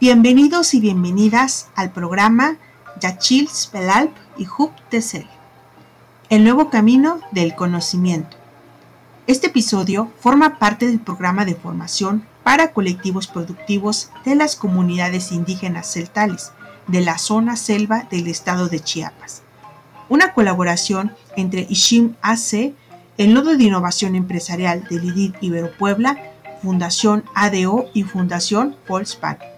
Bienvenidos y bienvenidas al programa Yachil Spelalp y Hub Tesel, el nuevo camino del conocimiento. Este episodio forma parte del programa de formación para colectivos productivos de las comunidades indígenas celtales de la zona selva del estado de Chiapas. Una colaboración entre Ishim AC, el Nodo de Innovación Empresarial del IDID Ibero Puebla, Fundación ADO y Fundación Volkswagen.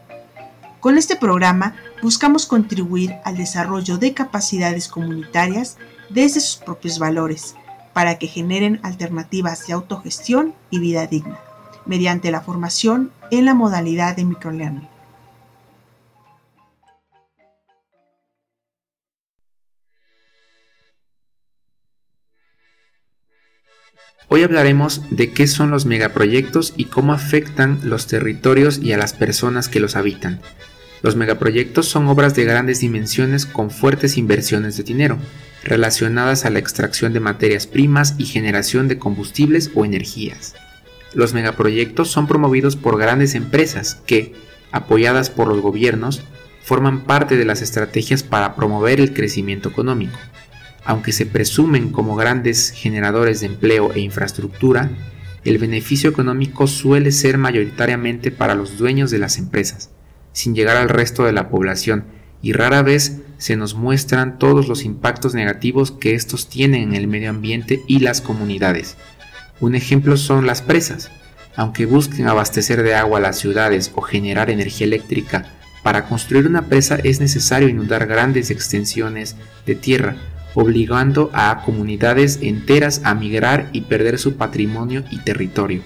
Con este programa buscamos contribuir al desarrollo de capacidades comunitarias desde sus propios valores, para que generen alternativas de autogestión y vida digna, mediante la formación en la modalidad de microlearning. Hoy hablaremos de qué son los megaproyectos y cómo afectan los territorios y a las personas que los habitan. Los megaproyectos son obras de grandes dimensiones con fuertes inversiones de dinero, relacionadas a la extracción de materias primas y generación de combustibles o energías. Los megaproyectos son promovidos por grandes empresas que, apoyadas por los gobiernos, forman parte de las estrategias para promover el crecimiento económico. Aunque se presumen como grandes generadores de empleo e infraestructura, el beneficio económico suele ser mayoritariamente para los dueños de las empresas, sin llegar al resto de la población y rara vez se nos muestran todos los impactos negativos que estos tienen en el medio ambiente y las comunidades. Un ejemplo son las presas. Aunque busquen abastecer de agua las ciudades o generar energía eléctrica, para construir una presa es necesario inundar grandes extensiones de tierra, obligando a comunidades enteras a migrar y perder su patrimonio y territorio.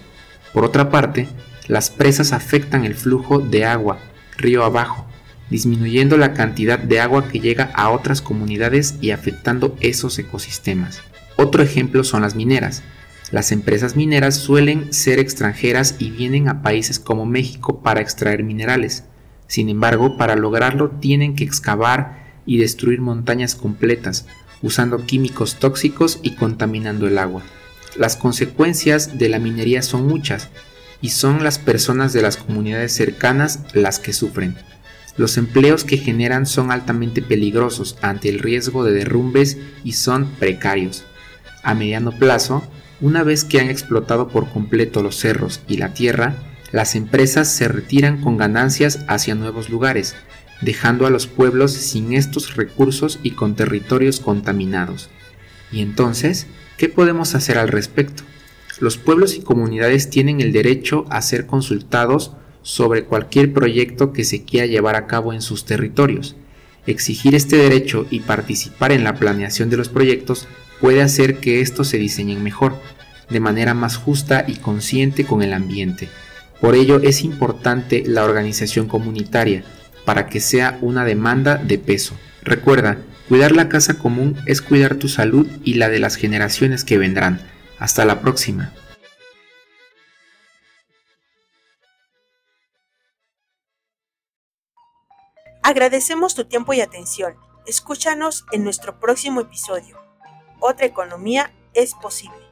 Por otra parte, las presas afectan el flujo de agua, río abajo, disminuyendo la cantidad de agua que llega a otras comunidades y afectando esos ecosistemas. Otro ejemplo son las mineras. Las empresas mineras suelen ser extranjeras y vienen a países como México para extraer minerales. Sin embargo, para lograrlo tienen que excavar y destruir montañas completas, usando químicos tóxicos y contaminando el agua. Las consecuencias de la minería son muchas, y son las personas de las comunidades cercanas las que sufren. Los empleos que generan son altamente peligrosos ante el riesgo de derrumbes y son precarios. A mediano plazo, una vez que han explotado por completo los cerros y la tierra, las empresas se retiran con ganancias hacia nuevos lugares, dejando a los pueblos sin estos recursos y con territorios contaminados. ¿Y entonces qué podemos hacer al respecto? los pueblos y comunidades tienen el derecho a ser consultados sobre cualquier proyecto que se quiera llevar a cabo en sus territorios. Exigir este derecho y participar en la planeación de los proyectos puede hacer que estos se diseñen mejor, de manera más justa y consciente con el ambiente. Por ello es importante la organización comunitaria, para que sea una demanda de peso. Recuerda, cuidar la casa común es cuidar tu salud y la de las generaciones que vendrán. Hasta la próxima. Agradecemos tu tiempo y atención. Escúchanos en nuestro próximo episodio. Otra economía es posible.